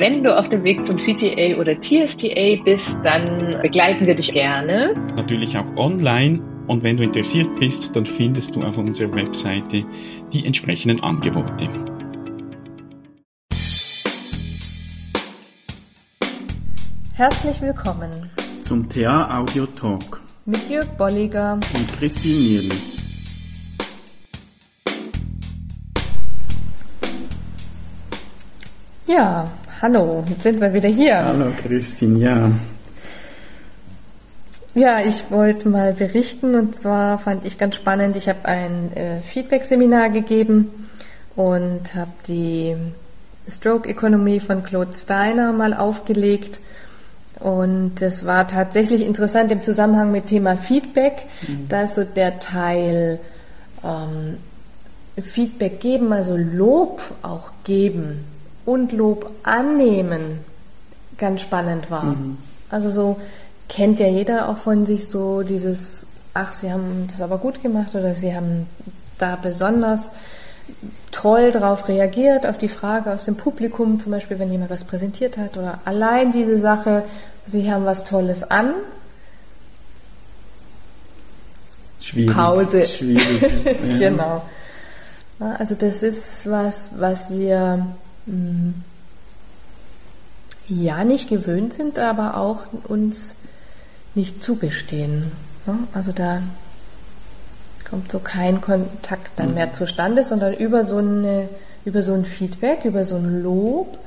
wenn du auf dem Weg zum CTA oder TSTA bist, dann begleiten wir dich gerne. Natürlich auch online. Und wenn du interessiert bist, dann findest du auf unserer Webseite die entsprechenden Angebote. Herzlich willkommen zum TA Audio Talk mit Jörg Bolliger und Christine Nierlich. Ja, hallo, jetzt sind wir wieder hier. Hallo Christine, ja. Ja, ich wollte mal berichten und zwar fand ich ganz spannend, ich habe ein äh, Feedback-Seminar gegeben und habe die Stroke Economy von Claude Steiner mal aufgelegt und es war tatsächlich interessant im Zusammenhang mit Thema Feedback, mhm. da ist so der Teil ähm, Feedback geben, also Lob auch geben und Lob annehmen ganz spannend war. Mhm. Also so kennt ja jeder auch von sich so dieses, ach, Sie haben das aber gut gemacht oder Sie haben da besonders toll darauf reagiert, auf die Frage aus dem Publikum, zum Beispiel, wenn jemand was präsentiert hat oder allein diese Sache, Sie haben was Tolles an. Schwierig. Pause. Schwierig. Genau. Also das ist was, was wir ja nicht gewöhnt sind, aber auch uns nicht zugestehen. Also da kommt so kein Kontakt dann mehr zustande, sondern über so eine, über so ein Feedback, über so ein Lob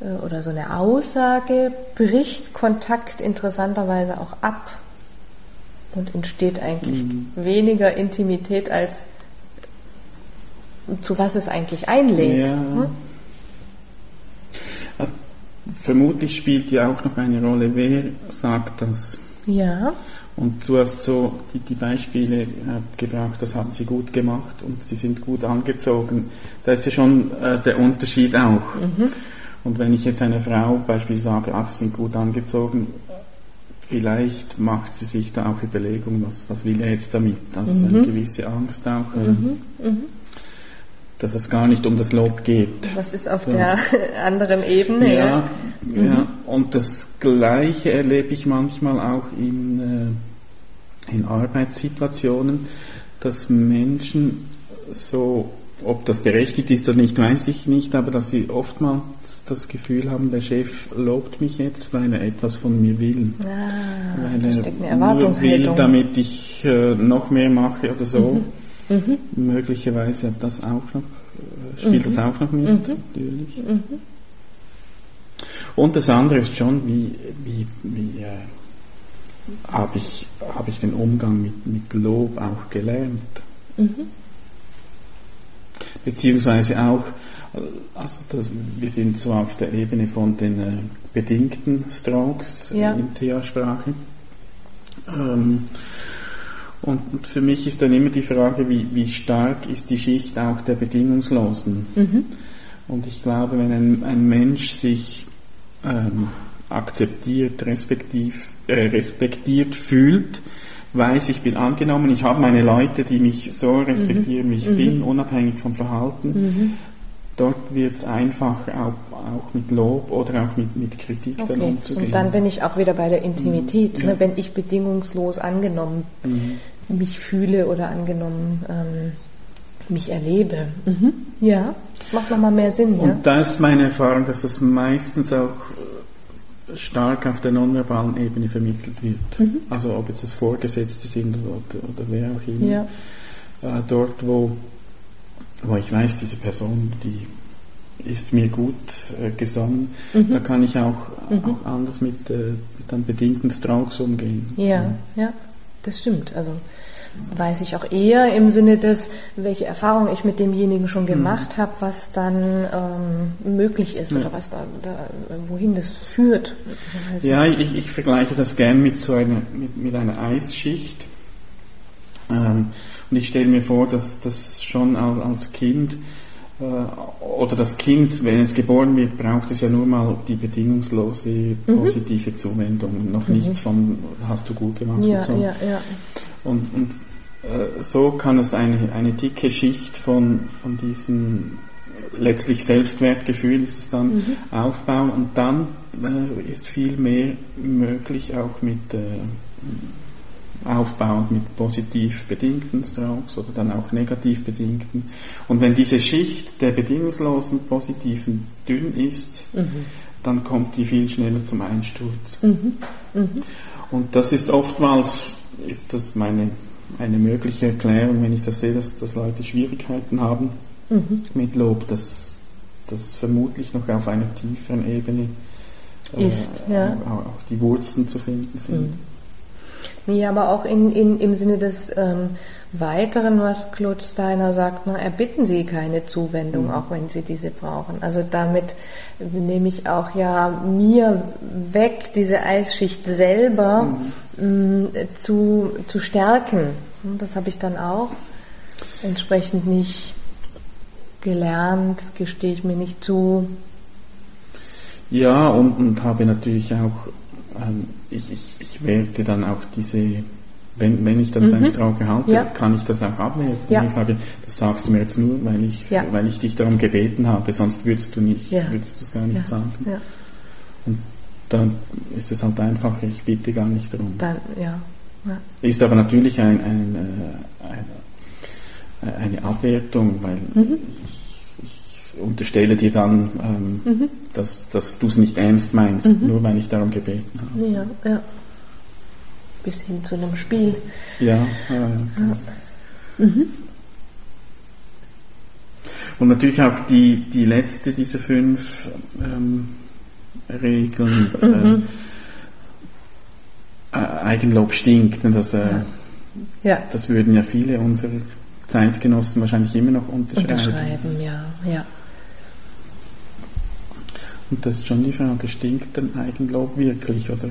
äh, oder so eine Aussage bricht Kontakt interessanterweise auch ab und entsteht eigentlich mhm. weniger Intimität als zu was es eigentlich einlädt. Ja. Hm? Vermutlich spielt ja auch noch eine Rolle, wer sagt das. Ja. Und du hast so die, die Beispiele äh, gebracht, das haben sie gut gemacht und sie sind gut angezogen. Da ist ja schon äh, der Unterschied auch. Mhm. Und wenn ich jetzt einer Frau beispielsweise sage, ach, sie sind gut angezogen, vielleicht macht sie sich da auch Überlegungen, was, was will er jetzt damit? Also mhm. eine gewisse Angst auch. Mhm. Mhm dass es gar nicht um das Lob geht. Das ist auf so. der anderen Ebene. Ja, ja. Mhm. ja. Und das Gleiche erlebe ich manchmal auch in, äh, in Arbeitssituationen, dass Menschen so, ob das berechtigt ist oder nicht, weiß ich nicht, aber dass sie oftmals das Gefühl haben, der Chef lobt mich jetzt, weil er etwas von mir will. Ah, weil er nur will, damit ich äh, noch mehr mache oder so. Mhm. Mhm. Möglicherweise hat das auch noch, äh, spielt mhm. das auch noch mit, mhm. natürlich. Mhm. Und das andere ist schon, wie, wie, wie äh, habe ich, hab ich den Umgang mit, mit Lob auch gelernt. Mhm. Beziehungsweise auch, also das, wir sind so auf der Ebene von den äh, bedingten Strokes ja. in TH-Sprache. Ähm, und für mich ist dann immer die Frage, wie, wie stark ist die Schicht auch der Bedingungslosen? Mhm. Und ich glaube, wenn ein, ein Mensch sich ähm, akzeptiert, respektiv, äh, respektiert fühlt, weiß, ich bin angenommen, ich habe meine Leute, die mich so respektieren, mhm. wie ich mhm. bin, unabhängig vom Verhalten, mhm. dort wird es einfach auch, auch mit Lob oder auch mit, mit Kritik okay. dann umzugehen. Und dann bin ich auch wieder bei der Intimität, mhm. ne, wenn ich bedingungslos angenommen mhm mich fühle oder angenommen ähm, mich erlebe. Mhm. Ja, macht nochmal mehr Sinn. Und ja? da ist meine Erfahrung, dass das meistens auch stark auf der nonverbalen Ebene vermittelt wird. Mhm. Also ob jetzt das Vorgesetzte sind oder, oder wer auch immer. Ja. Äh, dort, wo, wo ich weiß, diese Person, die ist mir gut äh, gesonnen, mhm. da kann ich auch, mhm. auch anders mit, äh, mit einem bedingten Strauchs umgehen. Ja, ja, ja, das stimmt. Also weiß ich auch eher im Sinne des, welche Erfahrung ich mit demjenigen schon gemacht mhm. habe, was dann ähm, möglich ist ja. oder was da, da, wohin das führt. Ja, ich, ich vergleiche das gern mit so einer mit, mit einer Eisschicht. Ähm, und ich stelle mir vor, dass das schon als Kind oder das Kind, wenn es geboren wird, braucht es ja nur mal die bedingungslose mhm. positive mhm. Zuwendung, noch mhm. nichts von hast du gut gemacht ja, und so. Ja, ja. Und, und äh, so kann es eine, eine dicke Schicht von, von diesen letztlich Selbstwertgefühl ist es dann mhm. aufbauen und dann äh, ist viel mehr möglich auch mit äh, aufbauend mit positiv bedingten Strokes oder dann auch negativ bedingten. Und wenn diese Schicht der bedingungslosen positiven dünn ist, mhm. dann kommt die viel schneller zum Einsturz. Mhm. Mhm. Und das ist oftmals, ist das meine, eine mögliche Erklärung, wenn ich das sehe, dass, dass Leute Schwierigkeiten haben mhm. mit Lob, dass das vermutlich noch auf einer tieferen Ebene äh, ist, ja. auch, auch, die Wurzeln zu finden sind. Nee, aber auch in, in, im Sinne des ähm, Weiteren, was Claude Steiner sagt, na, erbitten Sie keine Zuwendung, mhm. auch wenn Sie diese brauchen. Also damit nehme ich auch ja mir weg, diese Eisschicht selber mhm. mh, zu, zu stärken. Das habe ich dann auch entsprechend nicht gelernt, gestehe ich mir nicht zu. Ja, und, und habe natürlich auch ähm, ich, ich, ich werte dann auch diese, wenn, wenn ich dann so einen mhm. Strauch halte, ja. kann ich das auch abwerten. Ja. Ich sage, das sagst du mir jetzt nur, weil ich, ja. weil ich dich darum gebeten habe, sonst würdest du nicht, würdest du es gar nicht sagen. Und dann ist es halt einfach, ich bitte gar nicht darum. Dann, ja. Ist aber natürlich ein, ein, äh, ein, eine Abwertung, weil mhm. ich unterstelle dir dann, ähm, mhm. dass, dass du es nicht ernst meinst, mhm. nur weil ich darum gebeten habe. Ja, ja. Bis hin zu einem Spiel. Ja, ja, ja. Mhm. Und natürlich auch die, die letzte dieser fünf ähm, Regeln. Mhm. Äh, Eigenlob stinkt. Das, äh, ja. das würden ja viele unserer Zeitgenossen wahrscheinlich immer noch unterschreiben. Unterschreiben, ja, ja. Und das ist schon die Frage, stinkt denn Eigenlob wirklich, oder?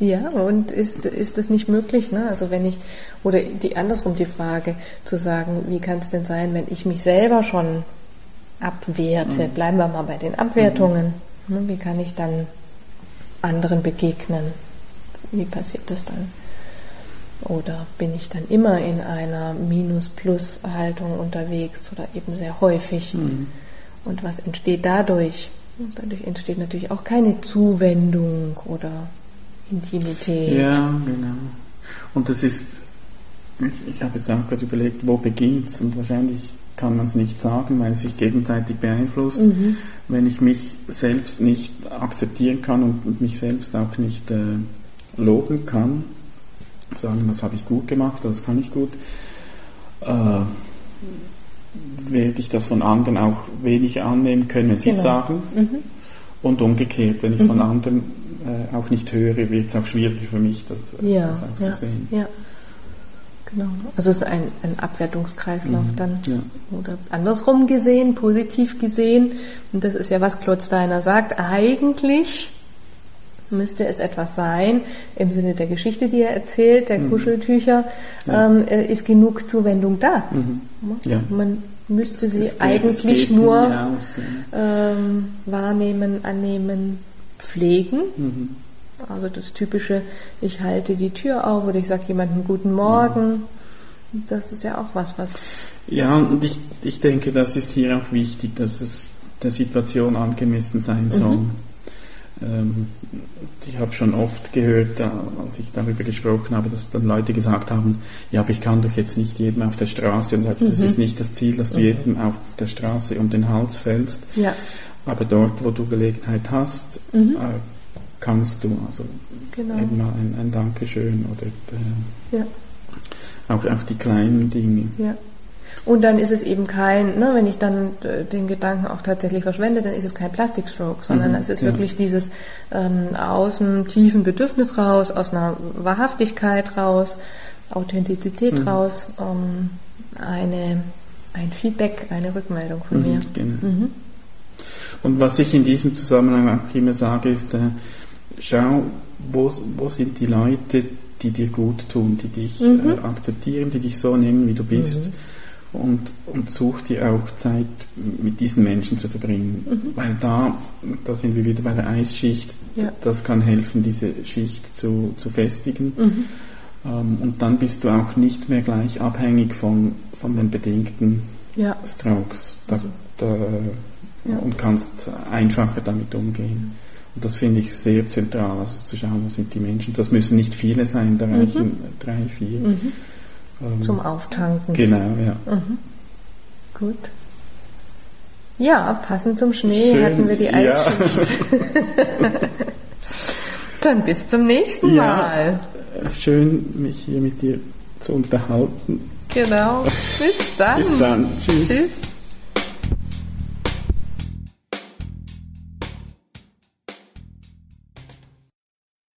Ja, und ist, ist das nicht möglich, ne? Also wenn ich, oder die, andersrum die Frage, zu sagen, wie kann es denn sein, wenn ich mich selber schon abwerte, mhm. bleiben wir mal bei den Abwertungen, mhm. ne? wie kann ich dann anderen begegnen? Wie passiert das dann? Oder bin ich dann immer in einer Minus-Plus-Haltung unterwegs oder eben sehr häufig? Mhm. Und was entsteht dadurch? Und dadurch entsteht natürlich auch keine Zuwendung oder Intimität. Ja, genau. Und das ist, ich, ich habe jetzt auch gerade überlegt, wo beginnt's und wahrscheinlich kann man es nicht sagen, weil es sich gegenseitig beeinflusst. Mhm. Wenn ich mich selbst nicht akzeptieren kann und, und mich selbst auch nicht äh, loben kann, sagen, das habe ich gut gemacht, das kann ich gut, äh, werde ich das von anderen auch wenig annehmen können, wenn sie genau. es sagen. Mhm. Und umgekehrt, wenn ich es mhm. von anderen äh, auch nicht höre, wird es auch schwieriger für mich, das, äh, ja, das auch ja, zu sehen. Ja. Genau. Also es ist ein, ein Abwertungskreislauf mhm, dann. Ja. Oder andersrum gesehen, positiv gesehen. Und das ist ja, was Claude Steiner sagt. Eigentlich müsste es etwas sein, im Sinne der Geschichte, die er erzählt, der mhm. Kuscheltücher, ja. ähm, äh, ist genug Zuwendung da. Mhm. Ja. Man müsste sie eigentlich nur ähm, wahrnehmen, annehmen, pflegen. Mhm. Also das typische, ich halte die Tür auf oder ich sage jemandem guten Morgen. Das ist ja auch was, was. Ja, und ich, ich denke, das ist hier auch wichtig, dass es der Situation angemessen sein soll. Mhm. Ähm, ich habe schon oft gehört, als ich darüber gesprochen habe, dass dann Leute gesagt haben, ja, aber ich kann doch jetzt nicht jedem auf der Straße, und sage, mhm. das ist nicht das Ziel, dass du mhm. jedem auf der Straße um den Hals fällst, ja. aber dort, wo du Gelegenheit hast, mhm. äh, kannst du, also genau. eben mal ein, ein Dankeschön oder äh, ja. auch, auch die kleinen Dinge. Ja. Und dann ist es eben kein, ne, wenn ich dann äh, den Gedanken auch tatsächlich verschwende, dann ist es kein Plastikstroke, sondern mhm, es ist ja. wirklich dieses ähm, aus einem tiefen Bedürfnis raus, aus einer Wahrhaftigkeit raus, Authentizität mhm. raus, ähm, eine, ein Feedback, eine Rückmeldung von mhm, mir. Genau. Mhm. Und was ich in diesem Zusammenhang auch immer sage, ist, äh, schau, wo, wo sind die Leute, die dir gut tun, die dich mhm. äh, akzeptieren, die dich so nehmen, wie du bist. Mhm und, und such dir auch Zeit mit diesen Menschen zu verbringen. Mhm. Weil da, da sind wir wieder bei der Eisschicht, ja. das kann helfen, diese Schicht zu, zu festigen. Mhm. Ähm, und dann bist du auch nicht mehr gleich abhängig von, von den bedingten ja. Strokes. Da, äh, ja. und kannst einfacher damit umgehen. Und das finde ich sehr zentral, also zu schauen, wo sind die Menschen. Das müssen nicht viele sein, da reichen mhm. drei, vier. Ähm, Zum Auftanken. Genau, ja. Mhm. Gut. Ja, passend zum Schnee Schön, hatten wir die Eisschicht. Ja. Dann bis zum nächsten Mal. Ja, schön, mich hier mit dir zu unterhalten. Genau. Bis dann. Bis dann. Tschüss. Tschüss.